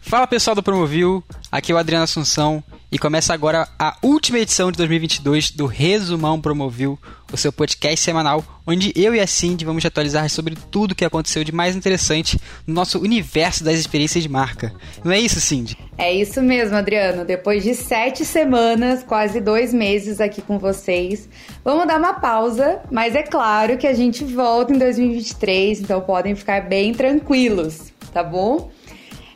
Fala pessoal do Promovil, aqui é o Adriano Assunção e começa agora a última edição de 2022 do Resumão Promovil, o seu podcast semanal, onde eu e a Cindy vamos atualizar sobre tudo o que aconteceu de mais interessante no nosso universo das experiências de marca. Não é isso, Cindy? É isso mesmo, Adriano. Depois de sete semanas, quase dois meses aqui com vocês, vamos dar uma pausa, mas é claro que a gente volta em 2023, então podem ficar bem tranquilos, tá bom?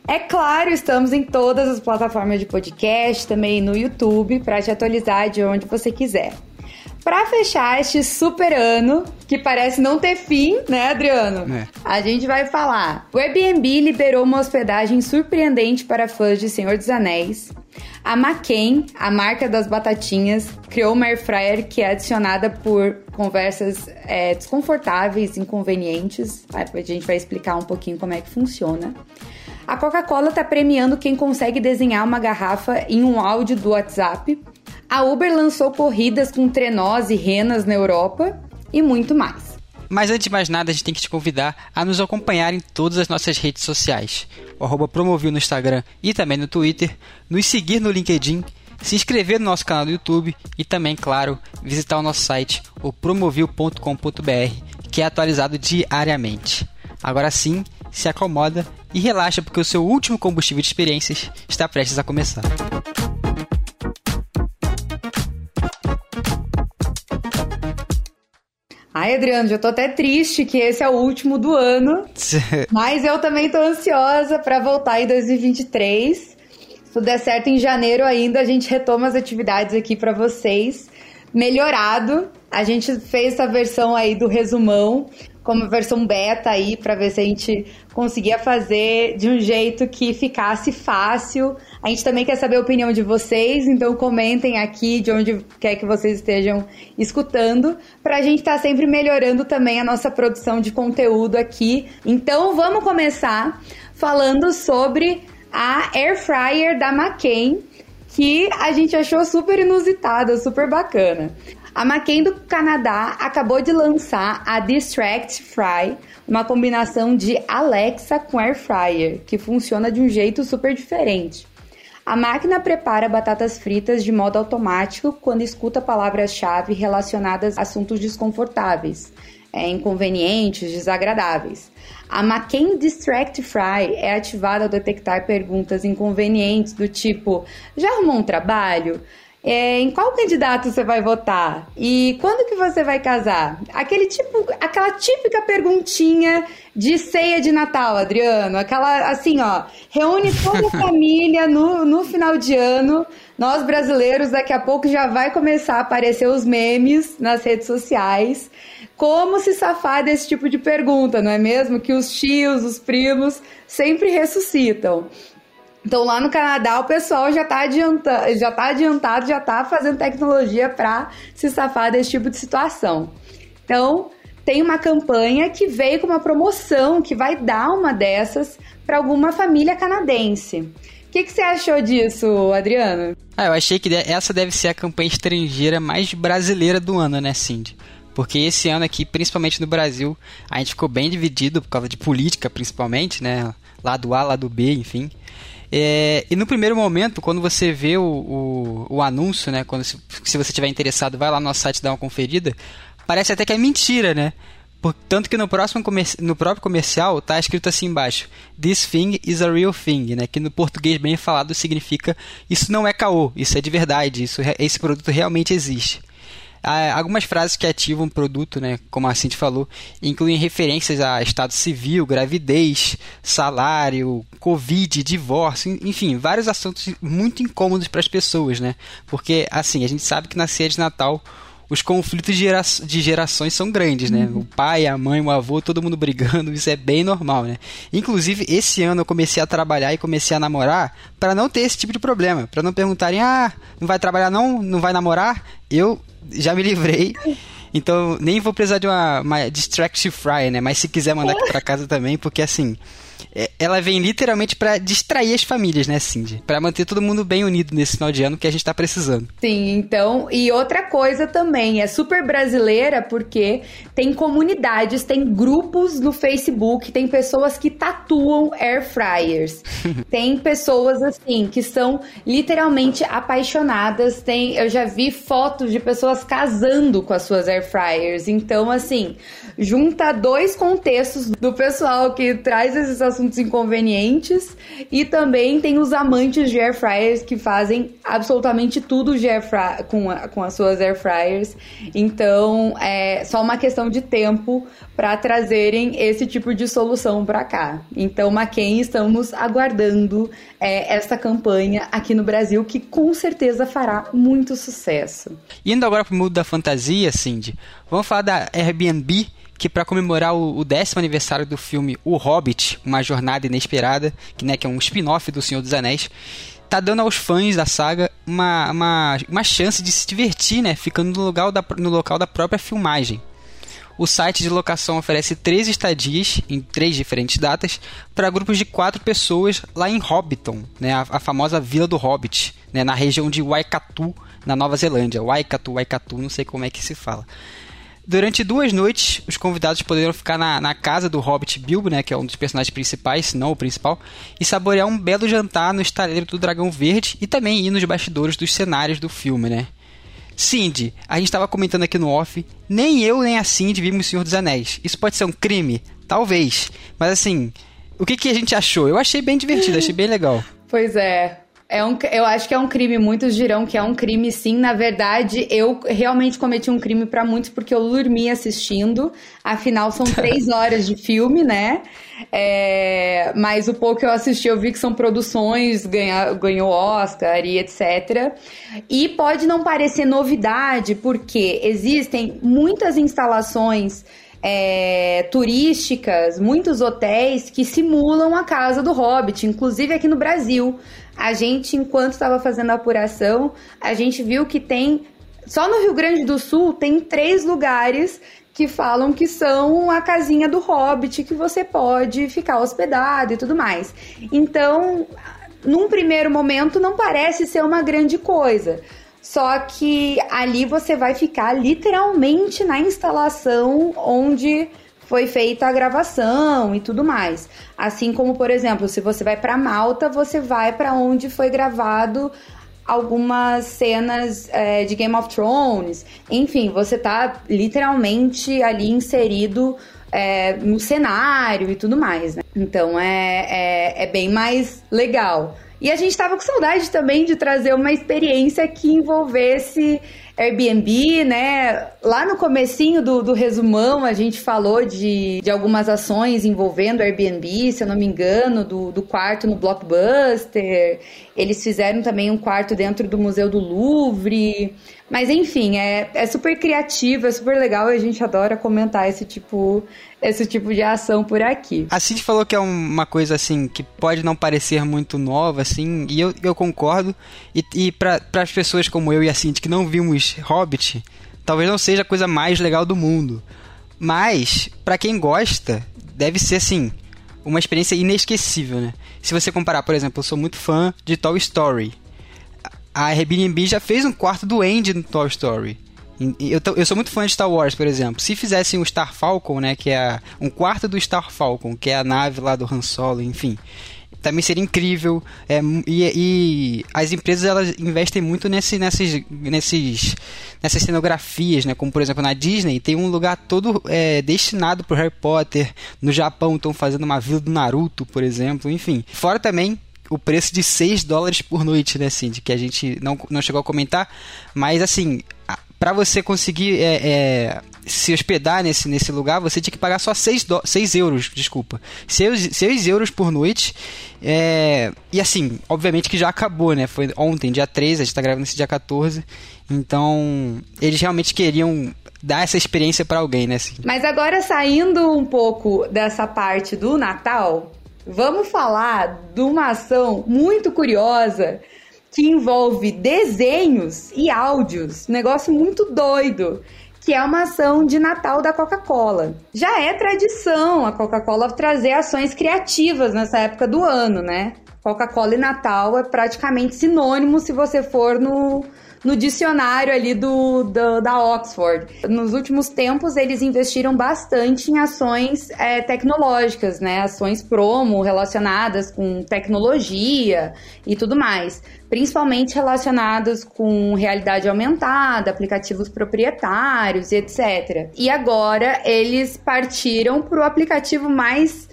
É claro, estamos em todas as plataformas de podcast, também no YouTube, para te atualizar de onde você quiser. Para fechar este super ano, que parece não ter fim, né, Adriano? É. A gente vai falar. O Airbnb liberou uma hospedagem surpreendente para fãs de Senhor dos Anéis. A McCain, a marca das batatinhas, criou uma air fryer que é adicionada por conversas é, desconfortáveis, inconvenientes. A gente vai explicar um pouquinho como é que funciona. A Coca-Cola está premiando quem consegue desenhar uma garrafa em um áudio do WhatsApp. A Uber lançou corridas com trenós e renas na Europa e muito mais. Mas antes de mais nada, a gente tem que te convidar a nos acompanhar em todas as nossas redes sociais. O arroba Promovil no Instagram e também no Twitter, nos seguir no LinkedIn, se inscrever no nosso canal do YouTube e também, claro, visitar o nosso site, o promovil.com.br, que é atualizado diariamente. Agora sim, se acomoda e relaxa porque o seu último combustível de experiências está prestes a começar. Ai, Adriano, já tô até triste que esse é o último do ano. mas eu também tô ansiosa para voltar em 2023. Se tudo der certo em janeiro ainda, a gente retoma as atividades aqui para vocês. Melhorado. A gente fez essa versão aí do resumão como versão beta aí para ver se a gente conseguia fazer de um jeito que ficasse fácil. A gente também quer saber a opinião de vocês, então comentem aqui de onde quer que vocês estejam escutando, para a gente estar tá sempre melhorando também a nossa produção de conteúdo aqui. Então vamos começar falando sobre a Air Fryer da McCain, que a gente achou super inusitada, super bacana. A McCain do Canadá acabou de lançar a Distract Fry, uma combinação de Alexa com Air Fryer, que funciona de um jeito super diferente. A máquina prepara batatas fritas de modo automático quando escuta palavras-chave relacionadas a assuntos desconfortáveis, é, inconvenientes, desagradáveis. A McCain Distract Fry é ativada ao detectar perguntas inconvenientes do tipo: já arrumou um trabalho? É, em qual candidato você vai votar? E quando que você vai casar? Aquele tipo, aquela típica perguntinha de ceia de Natal, Adriano. Aquela, assim, ó, reúne toda a família no, no final de ano. Nós brasileiros, daqui a pouco já vai começar a aparecer os memes nas redes sociais. Como se safar desse tipo de pergunta, não é mesmo? Que os tios, os primos sempre ressuscitam. Então lá no Canadá o pessoal já está adiantado, já tá adiantado, já está fazendo tecnologia para se safar desse tipo de situação. Então tem uma campanha que veio com uma promoção que vai dar uma dessas para alguma família canadense. Que, que você achou disso, Adriano? Ah, eu achei que essa deve ser a campanha estrangeira mais brasileira do ano, né, Cindy? Porque esse ano aqui, principalmente no Brasil, a gente ficou bem dividido por causa de política, principalmente, né? Lado A, lado B, enfim. É, e no primeiro momento, quando você vê o, o, o anúncio, né? Quando, se, se você estiver interessado, vai lá no nosso site dar uma conferida. Parece até que é mentira, né? Tanto que no, próximo no próprio comercial tá escrito assim embaixo: This thing is a real thing, né? Que no português bem falado significa isso não é caô, isso é de verdade, isso, esse produto realmente existe. Ah, algumas frases que ativam o produto, né, como a Cindy falou, incluem referências a estado civil, gravidez, salário, covid, divórcio, enfim, vários assuntos muito incômodos para as pessoas, né? Porque, assim, a gente sabe que na ceia de Natal os conflitos de, gera de gerações são grandes, né? Uhum. O pai, a mãe, o avô, todo mundo brigando, isso é bem normal, né? Inclusive, esse ano eu comecei a trabalhar e comecei a namorar para não ter esse tipo de problema, para não perguntarem: "Ah, não vai trabalhar não? Não vai namorar?" Eu já me livrei. Então, nem vou precisar de uma, uma Distract Fry, né? Mas se quiser mandar aqui pra casa também, porque assim. É, ela vem literalmente para distrair as famílias, né, Cindy? Para manter todo mundo bem unido nesse final de ano que a gente tá precisando. Sim, então, e outra coisa também, é super brasileira porque tem comunidades, tem grupos no Facebook, tem pessoas que tatuam air fryers. tem pessoas assim que são literalmente apaixonadas, tem, eu já vi fotos de pessoas casando com as suas air fryers. Então, assim, junta dois contextos do pessoal que traz esses assuntos inconvenientes e também tem os amantes de air fryers que fazem absolutamente tudo de air com, a, com as suas air fryers. Então, é só uma questão de tempo para trazerem esse tipo de solução para cá. Então, Maquin, estamos aguardando é, essa campanha aqui no Brasil que com certeza fará muito sucesso. Indo agora para o mundo da fantasia, Cindy, vamos falar da Airbnb que para comemorar o, o, décimo aniversário do filme O Hobbit, Uma Jornada Inesperada, que, né, que é um spin-off do Senhor dos Anéis, tá dando aos fãs da saga uma, uma, uma chance de se divertir, né, ficando no, lugar da, no local da própria filmagem. O site de locação oferece três estadias em três diferentes datas para grupos de quatro pessoas lá em Hobbiton, né, a, a famosa Vila do Hobbit, né, na região de Waikatu, na Nova Zelândia. Waikatu, Waikatu, não sei como é que se fala. Durante duas noites, os convidados poderão ficar na, na, casa do Hobbit Bilbo, né, que é um dos personagens principais, se não o principal, e saborear um belo jantar no estaleiro do Dragão Verde e também ir nos bastidores dos cenários do filme, né? Cindy, a gente estava comentando aqui no off, nem eu nem a Cindy vimos O Senhor dos Anéis. Isso pode ser um crime? Talvez. Mas assim, o que, que a gente achou? Eu achei bem divertido, achei bem legal. Pois é, é um, eu acho que é um crime. Muitos dirão que é um crime, sim. Na verdade, eu realmente cometi um crime para muitos porque eu dormi assistindo. Afinal, são três horas de filme, né? É, mas o pouco que eu assisti, eu vi que são produções, ganha, ganhou Oscar e etc. E pode não parecer novidade, porque existem muitas instalações é, turísticas, muitos hotéis que simulam a casa do Hobbit, inclusive aqui no Brasil. A gente, enquanto estava fazendo a apuração, a gente viu que tem. Só no Rio Grande do Sul tem três lugares que falam que são a casinha do Hobbit, que você pode ficar hospedado e tudo mais. Então, num primeiro momento, não parece ser uma grande coisa. Só que ali você vai ficar literalmente na instalação onde foi feita a gravação e tudo mais. Assim como, por exemplo, se você vai para Malta, você vai para onde foi gravado algumas cenas é, de Game of Thrones. Enfim, você tá literalmente ali inserido é, no cenário e tudo mais, né? Então é, é, é bem mais legal. E a gente estava com saudade também de trazer uma experiência que envolvesse Airbnb, né? Lá no comecinho do, do resumão a gente falou de, de algumas ações envolvendo Airbnb, se eu não me engano, do, do quarto no Blockbuster. Eles fizeram também um quarto dentro do Museu do Louvre. Mas enfim, é, é super criativo, é super legal e a gente adora comentar esse tipo, esse tipo de ação por aqui. A Cid falou que é uma coisa assim que pode não parecer muito nova, assim, e eu, eu concordo. E, e para as pessoas como eu e a Cindy que não vimos Hobbit, talvez não seja a coisa mais legal do mundo. Mas, para quem gosta, deve ser assim, uma experiência inesquecível, né? Se você comparar, por exemplo, eu sou muito fã de Toy Story a Airbnb já fez um quarto do Andy no Toy Story. Eu, eu, sou muito fã de Star Wars, por exemplo. Se fizessem o Star Falcon, né, que é um quarto do Star Falcon, que é a nave lá do Han Solo, enfim, também seria incrível. É, e, e, as empresas elas investem muito nesse, nesses, nesses, nessas cenografias, né? Como por exemplo na Disney tem um lugar todo é, destinado para Harry Potter. No Japão estão fazendo uma vila do Naruto, por exemplo. Enfim, fora também o preço de 6 dólares por noite, né, Cindy? Que a gente não, não chegou a comentar. Mas, assim, para você conseguir é, é, se hospedar nesse, nesse lugar, você tinha que pagar só 6, do, 6 euros, desculpa. 6, 6 euros por noite. É, e assim, obviamente que já acabou, né? Foi ontem, dia 13, a gente tá gravando esse dia 14. Então, eles realmente queriam dar essa experiência para alguém, né? Assim. Mas agora saindo um pouco dessa parte do Natal, Vamos falar de uma ação muito curiosa que envolve desenhos e áudios, negócio muito doido, que é uma ação de Natal da Coca-Cola. Já é tradição a Coca-Cola trazer ações criativas nessa época do ano, né? Coca-Cola e Natal é praticamente sinônimo se você for no, no dicionário ali do, do, da Oxford. Nos últimos tempos, eles investiram bastante em ações é, tecnológicas, né? Ações promo relacionadas com tecnologia e tudo mais. Principalmente relacionadas com realidade aumentada, aplicativos proprietários e etc. E agora eles partiram para o aplicativo mais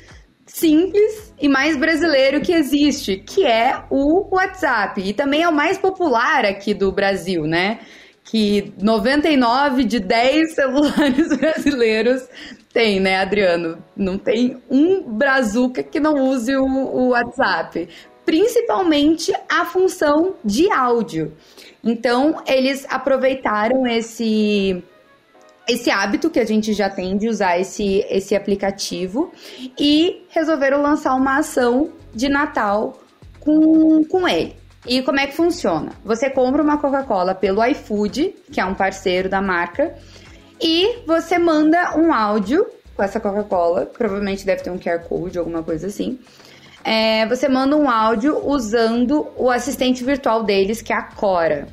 simples e mais brasileiro que existe, que é o WhatsApp. E também é o mais popular aqui do Brasil, né? Que 99 de 10 celulares brasileiros tem, né, Adriano? Não tem um brazuca que não use o, o WhatsApp. Principalmente a função de áudio. Então, eles aproveitaram esse esse hábito que a gente já tem de usar esse, esse aplicativo e resolveram lançar uma ação de Natal com, com ele. E como é que funciona? Você compra uma Coca-Cola pelo iFood, que é um parceiro da marca, e você manda um áudio com essa Coca-Cola, provavelmente deve ter um QR Code, alguma coisa assim. É, você manda um áudio usando o assistente virtual deles, que é a Cora.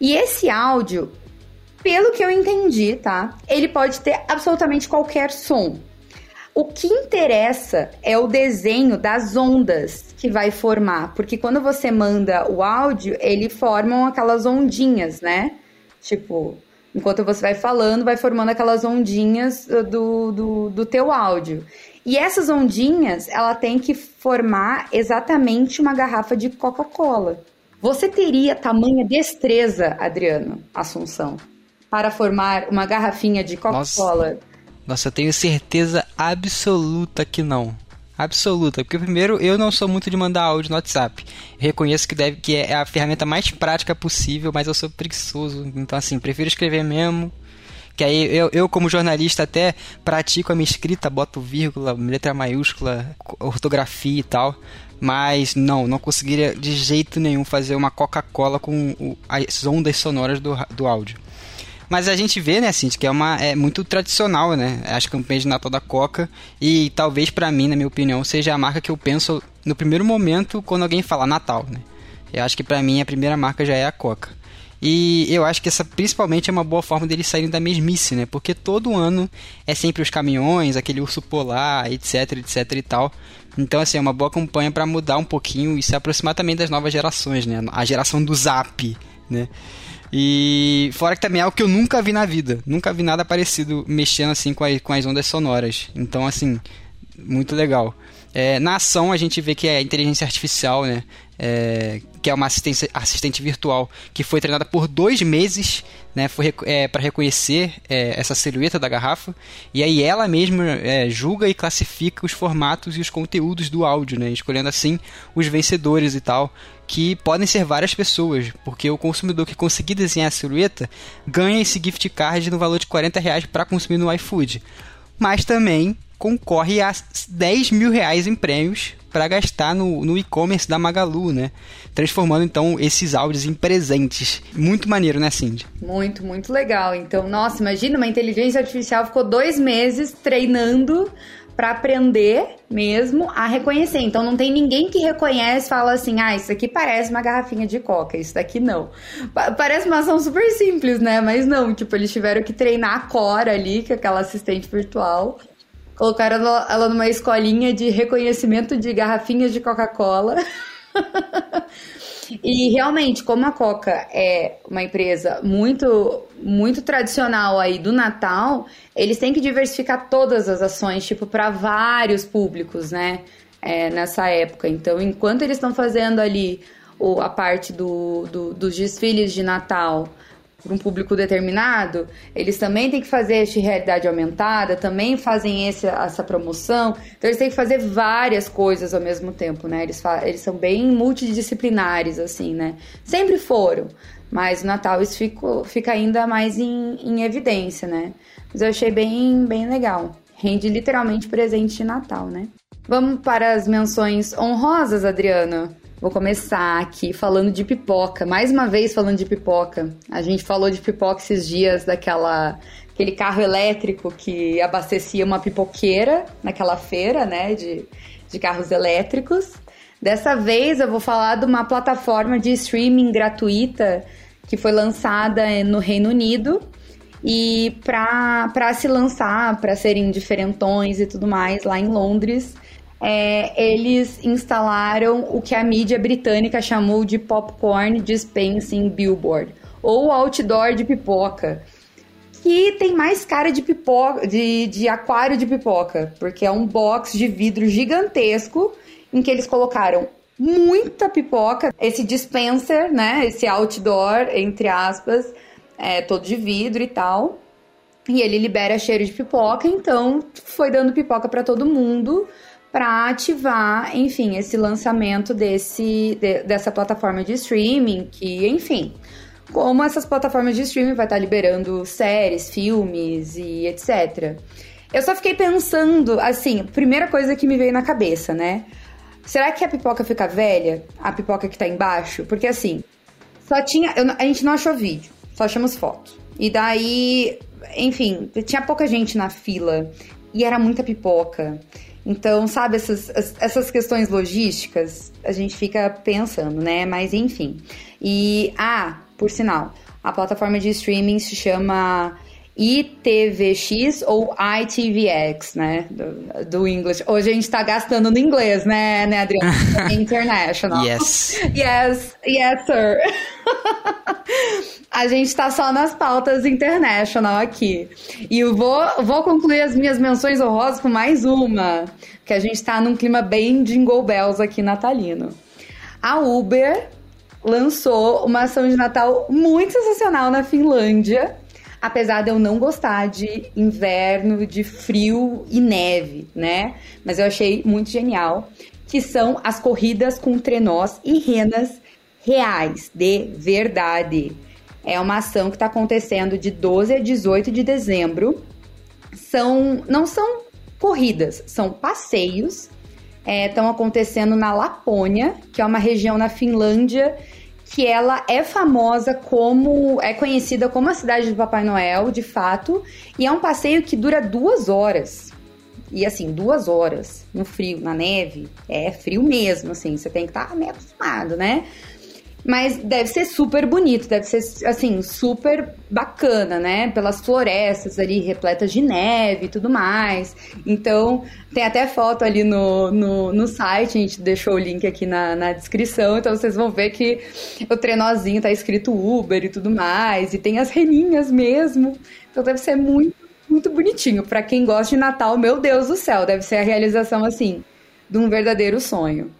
E esse áudio pelo que eu entendi, tá? Ele pode ter absolutamente qualquer som. O que interessa é o desenho das ondas que vai formar, porque quando você manda o áudio, ele formam aquelas ondinhas, né? Tipo, enquanto você vai falando, vai formando aquelas ondinhas do, do, do teu áudio. E essas ondinhas, ela tem que formar exatamente uma garrafa de Coca-Cola. Você teria tamanha destreza, Adriano Assunção, para formar uma garrafinha de Coca-Cola? Nossa, nossa, eu tenho certeza absoluta que não. Absoluta, porque primeiro eu não sou muito de mandar áudio no WhatsApp. reconheço que deve que é a ferramenta mais prática possível, mas eu sou preguiçoso. Então assim, prefiro escrever mesmo. Que aí eu, eu como jornalista até pratico a minha escrita, boto vírgula, letra maiúscula, ortografia e tal. Mas não, não conseguiria de jeito nenhum fazer uma Coca-Cola com as ondas sonoras do, do áudio. Mas a gente vê, né, Cintia, que é, uma, é muito tradicional, né? As campanhas de Natal da Coca. E talvez para mim, na minha opinião, seja a marca que eu penso no primeiro momento quando alguém fala Natal, né? Eu acho que para mim a primeira marca já é a Coca. E eu acho que essa principalmente é uma boa forma deles saírem da mesmice, né? Porque todo ano é sempre os caminhões, aquele urso polar, etc, etc e tal. Então, assim, é uma boa campanha para mudar um pouquinho e se aproximar também das novas gerações, né? A geração do Zap, né? E fora que também é algo que eu nunca vi na vida. Nunca vi nada parecido mexendo assim com, com as ondas sonoras. Então, assim, muito legal. É, na ação a gente vê que é inteligência artificial, né? É, que é uma assistente virtual que foi treinada por dois meses, né? É, para reconhecer é, essa silhueta da garrafa e aí ela mesma é, julga e classifica os formatos e os conteúdos do áudio, né? Escolhendo assim os vencedores e tal que podem ser várias pessoas, porque o consumidor que conseguir desenhar a silhueta ganha esse gift card no valor de 40 reais para consumir no iFood. Mas também concorre a 10 mil reais em prêmios para gastar no, no e-commerce da Magalu, né? Transformando então esses áudios em presentes. Muito maneiro, né, Cindy? Muito, muito legal. Então, nossa, imagina uma inteligência artificial ficou dois meses treinando para aprender mesmo a reconhecer. Então não tem ninguém que reconhece fala assim: "Ah, isso aqui parece uma garrafinha de coca, isso daqui não". parece uma ação super simples, né? Mas não, tipo, eles tiveram que treinar a Cora ali, que é aquela assistente virtual. Colocaram ela, numa escolinha de reconhecimento de garrafinhas de Coca-Cola. E realmente, como a Coca é uma empresa muito muito tradicional aí do Natal, eles têm que diversificar todas as ações, tipo, para vários públicos, né? É, nessa época. Então, enquanto eles estão fazendo ali o, a parte do, do, dos desfiles de Natal para um público determinado, eles também têm que fazer essa realidade aumentada, também fazem esse, essa promoção. Então eles têm que fazer várias coisas ao mesmo tempo, né? Eles, eles são bem multidisciplinares, assim, né? Sempre foram, mas o Natal isso fica, fica ainda mais em, em evidência, né? Mas eu achei bem, bem legal. Rende literalmente presente de Natal, né? Vamos para as menções honrosas, Adriana? Vou começar aqui falando de pipoca. Mais uma vez falando de pipoca. A gente falou de pipoca esses dias daquela aquele carro elétrico que abastecia uma pipoqueira naquela feira, né, de, de carros elétricos. Dessa vez eu vou falar de uma plataforma de streaming gratuita que foi lançada no Reino Unido e para se lançar, para serem diferentões e tudo mais lá em Londres, é, eles instalaram o que a mídia britânica chamou de Popcorn Dispensing Billboard, ou outdoor de pipoca, que tem mais cara de pipoca, de, de aquário de pipoca, porque é um box de vidro gigantesco em que eles colocaram muita pipoca, esse dispenser, né, esse outdoor, entre aspas, é todo de vidro e tal. E ele libera cheiro de pipoca, então foi dando pipoca para todo mundo para ativar, enfim, esse lançamento desse, de, dessa plataforma de streaming, que, enfim, como essas plataformas de streaming vai estar liberando séries, filmes e etc. Eu só fiquei pensando, assim, primeira coisa que me veio na cabeça, né? Será que a pipoca fica velha? A pipoca que tá embaixo? Porque assim, só tinha. Eu, a gente não achou vídeo, só achamos foto. E daí, enfim, tinha pouca gente na fila e era muita pipoca. Então, sabe, essas, essas questões logísticas, a gente fica pensando, né? Mas enfim. E, ah, por sinal, a plataforma de streaming se chama ITVX ou ITVX, né? Do, do English. Hoje a gente tá gastando no inglês, né, né, Adriano? International. Yes. Yes, yes, sir. a gente tá só nas pautas international aqui. E eu vou, vou concluir as minhas menções honrosas com mais uma, que a gente tá num clima bem jingle bells aqui natalino. A Uber lançou uma ação de Natal muito sensacional na Finlândia apesar de eu não gostar de inverno, de frio e neve, né? Mas eu achei muito genial, que são as corridas com trenós e renas reais, de verdade. É uma ação que está acontecendo de 12 a 18 de dezembro. São, não são corridas, são passeios. Estão é, acontecendo na Lapônia, que é uma região na Finlândia que ela é famosa como. é conhecida como a cidade do Papai Noel, de fato, e é um passeio que dura duas horas. E assim, duas horas no frio, na neve, é frio mesmo, assim, você tem que estar tá meio acostumado, né? Mas deve ser super bonito, deve ser, assim, super bacana, né? Pelas florestas ali repletas de neve e tudo mais. Então, tem até foto ali no, no, no site, a gente deixou o link aqui na, na descrição. Então, vocês vão ver que o trenozinho tá escrito Uber e tudo mais. E tem as reninhas mesmo. Então, deve ser muito, muito bonitinho. Para quem gosta de Natal, meu Deus do céu, deve ser a realização, assim, de um verdadeiro sonho.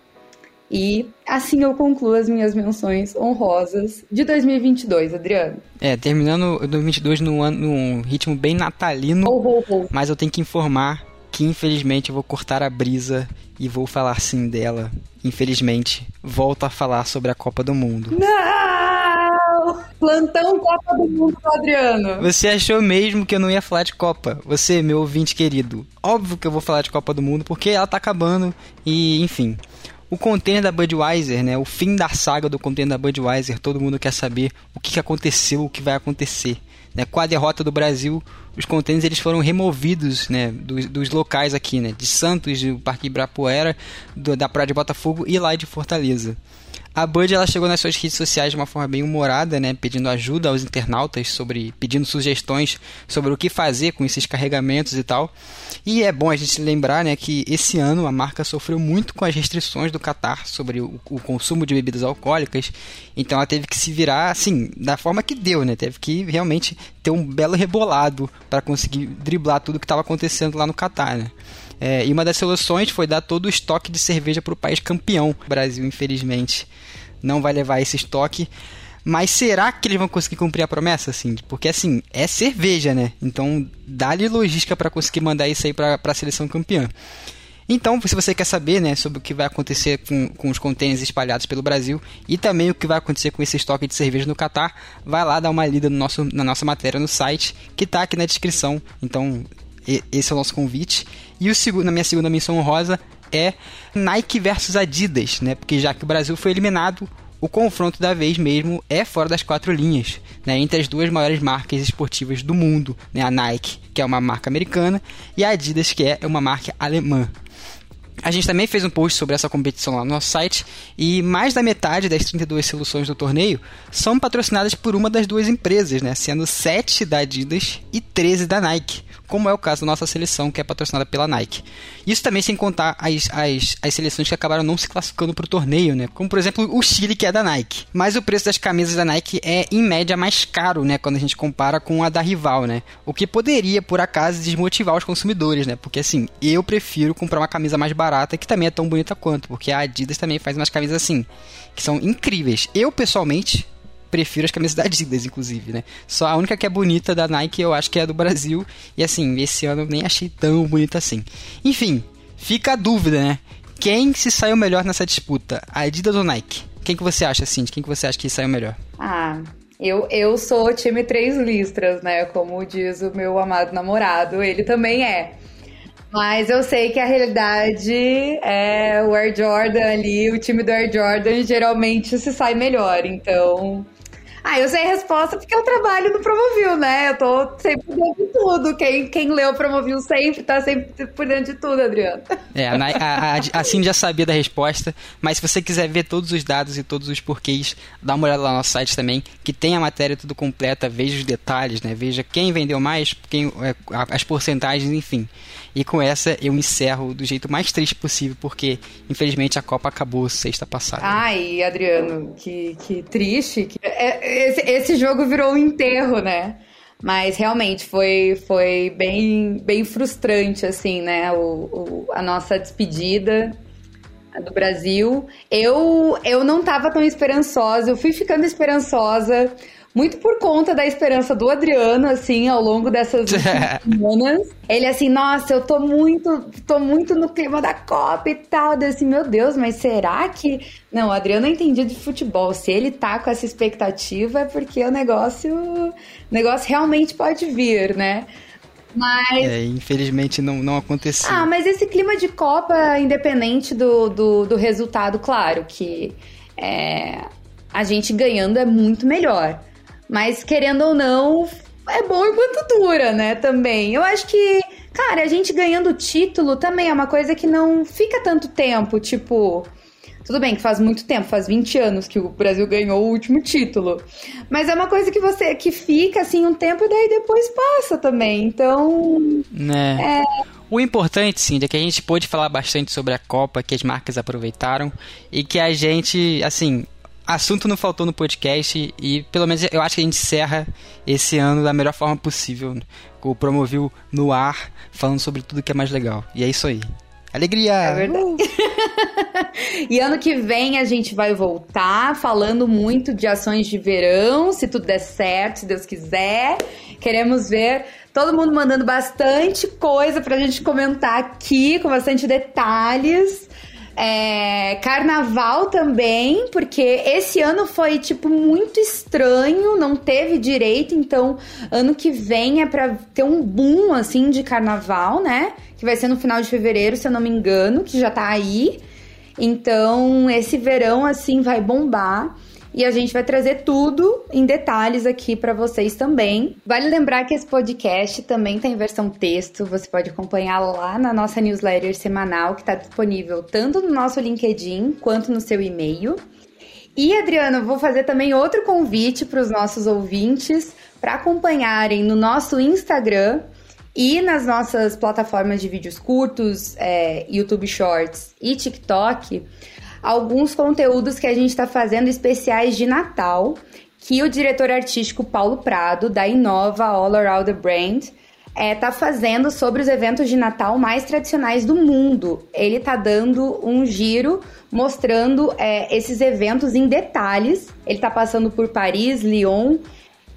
E assim eu concluo as minhas menções honrosas de 2022, Adriano. É, terminando 2022 num, num ritmo bem natalino, oh, oh, oh. mas eu tenho que informar que infelizmente eu vou cortar a brisa e vou falar sim dela. Infelizmente, volto a falar sobre a Copa do Mundo. Não! Plantão Copa do Mundo, Adriano. Você achou mesmo que eu não ia falar de Copa? Você, meu ouvinte querido. Óbvio que eu vou falar de Copa do Mundo porque ela tá acabando e, enfim, o container da Budweiser, né? O fim da saga do container da Budweiser. Todo mundo quer saber o que aconteceu, o que vai acontecer. Né? Com a derrota do Brasil, os containers eles foram removidos né, dos, dos locais aqui, né? De Santos, do Parque Ibirapuera, do, da Praia de Botafogo e lá de Fortaleza. A Bud ela chegou nas suas redes sociais de uma forma bem humorada, né, pedindo ajuda aos internautas sobre, pedindo sugestões sobre o que fazer com esses carregamentos e tal. E é bom a gente lembrar, né, que esse ano a marca sofreu muito com as restrições do Qatar sobre o, o consumo de bebidas alcoólicas. Então ela teve que se virar, assim, da forma que deu, né? Teve que realmente ter um belo rebolado para conseguir driblar tudo que estava acontecendo lá no Qatar, né? É, e uma das soluções foi dar todo o estoque de cerveja para o país campeão. O Brasil, infelizmente, não vai levar esse estoque. Mas será que eles vão conseguir cumprir a promessa, assim? Porque, assim, é cerveja, né? Então, dá-lhe logística para conseguir mandar isso aí para a seleção campeã. Então, se você quer saber né, sobre o que vai acontecer com, com os contêineres espalhados pelo Brasil e também o que vai acontecer com esse estoque de cerveja no Catar, vai lá dar uma lida no nosso, na nossa matéria no site, que está aqui na descrição. Então, esse é o nosso convite. E o segundo, na minha segunda missão honrosa é Nike versus Adidas, né? Porque já que o Brasil foi eliminado, o confronto da vez mesmo é fora das quatro linhas, né, entre as duas maiores marcas esportivas do mundo, né, a Nike, que é uma marca americana, e a Adidas, que é uma marca alemã. A gente também fez um post sobre essa competição lá no nosso site e mais da metade das 32 soluções do torneio são patrocinadas por uma das duas empresas, né, sendo 7 da Adidas e 13 da Nike como é o caso da nossa seleção, que é patrocinada pela Nike. Isso também sem contar as, as, as seleções que acabaram não se classificando para o torneio, né? Como, por exemplo, o Chile, que é da Nike. Mas o preço das camisas da Nike é, em média, mais caro, né? Quando a gente compara com a da rival, né? O que poderia, por acaso, desmotivar os consumidores, né? Porque, assim, eu prefiro comprar uma camisa mais barata, que também é tão bonita quanto, porque a Adidas também faz umas camisas assim, que são incríveis. Eu, pessoalmente, prefiro as camisas da Adidas, inclusive, né? Só a única que é bonita da Nike eu acho que é a do Brasil. E assim, esse ano eu nem achei tão bonita assim. Enfim, fica a dúvida, né? Quem se saiu melhor nessa disputa? A Adidas ou Nike? Quem que você acha, assim? Quem que você acha que saiu melhor? Ah, eu, eu sou time três listras, né? Como diz o meu amado namorado, ele também é. Mas eu sei que a realidade é o Air Jordan ali, o time do Air Jordan geralmente se sai melhor. Então, ah, eu sei a resposta porque eu trabalho no Promovil, né? Eu tô sempre por dentro de tudo. Quem, quem o Promovil sempre tá sempre por dentro de tudo, Adriano. É, a, a, a Cindy já sabia da resposta, mas se você quiser ver todos os dados e todos os porquês, dá uma olhada lá no nosso site também, que tem a matéria tudo completa, veja os detalhes, né? Veja quem vendeu mais, quem, é, as porcentagens, enfim. E com essa eu encerro do jeito mais triste possível, porque infelizmente a Copa acabou sexta passada. Ai, Adriano, que, que triste. Que... É, esse, esse jogo virou um enterro, né? Mas realmente foi, foi bem, bem frustrante, assim, né? O, o, a nossa despedida do Brasil. Eu, eu não tava tão esperançosa, eu fui ficando esperançosa muito por conta da esperança do Adriano, assim, ao longo dessas semanas. Ele assim, nossa, eu tô muito, tô muito no clima da Copa e tal. Eu assim, meu Deus, mas será que. Não, o Adriano é entendido de futebol. Se ele tá com essa expectativa, é porque o negócio. O negócio realmente pode vir, né? Mas... É, infelizmente não, não aconteceu. Ah, mas esse clima de Copa, independente do, do, do resultado, claro que é, a gente ganhando é muito melhor. Mas querendo ou não, é bom enquanto dura, né? Também. Eu acho que, cara, a gente ganhando título também é uma coisa que não fica tanto tempo. Tipo, tudo bem que faz muito tempo, faz 20 anos que o Brasil ganhou o último título. Mas é uma coisa que você que fica assim um tempo e daí depois passa também. Então. Né. É. O importante, sim, é que a gente pôde falar bastante sobre a Copa, que as marcas aproveitaram e que a gente, assim, assunto não faltou no podcast e pelo menos eu acho que a gente encerra esse ano da melhor forma possível, com o Promovil no ar, falando sobre tudo que é mais legal. E é isso aí. Alegria! É verdade. Uh! e ano que vem a gente vai voltar falando muito de ações de verão, se tudo der certo, se Deus quiser. Queremos ver todo mundo mandando bastante coisa pra gente comentar aqui, com bastante detalhes. É, carnaval também, porque esse ano foi, tipo, muito estranho, não teve direito, então ano que vem é pra ter um boom, assim, de carnaval, né? Que vai ser no final de fevereiro, se eu não me engano, que já tá aí. Então, esse verão, assim, vai bombar e a gente vai trazer tudo em detalhes aqui para vocês também. Vale lembrar que esse podcast também tem versão texto, você pode acompanhar lá na nossa newsletter semanal que está disponível tanto no nosso LinkedIn quanto no seu e-mail. E Adriano, vou fazer também outro convite para os nossos ouvintes para acompanharem no nosso Instagram e nas nossas plataformas de vídeos curtos, é, YouTube Shorts e TikTok, alguns conteúdos que a gente está fazendo especiais de Natal, que o diretor artístico Paulo Prado, da Inova All Around the Brand, é, tá fazendo sobre os eventos de Natal mais tradicionais do mundo. Ele tá dando um giro mostrando é, esses eventos em detalhes. Ele tá passando por Paris, Lyon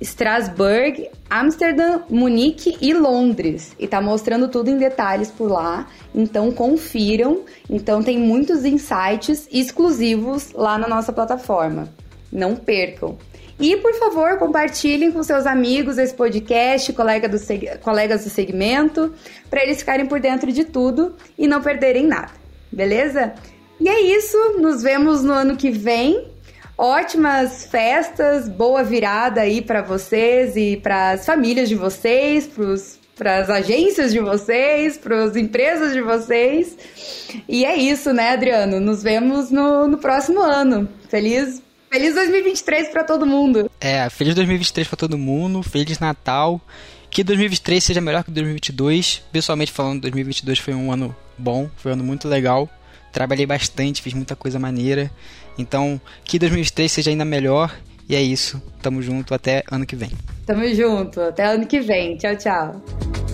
Strasbourg, Amsterdã, Munique e Londres. E tá mostrando tudo em detalhes por lá. Então confiram. Então tem muitos insights exclusivos lá na nossa plataforma. Não percam. E por favor, compartilhem com seus amigos esse podcast, colega do colegas do segmento, para eles ficarem por dentro de tudo e não perderem nada. beleza? E é isso, nos vemos no ano que vem. Ótimas festas, boa virada aí para vocês e para as famílias de vocês, para as agências de vocês, para as empresas de vocês. E é isso, né, Adriano? Nos vemos no, no próximo ano. Feliz Feliz 2023 para todo mundo. É, feliz 2023 para todo mundo, feliz Natal. Que 2023 seja melhor que 2022. Pessoalmente falando, 2022 foi um ano bom, foi um ano muito legal. Trabalhei bastante, fiz muita coisa maneira. Então, que 2023 seja ainda melhor. E é isso. Tamo junto até ano que vem. Tamo junto, até ano que vem. Tchau, tchau.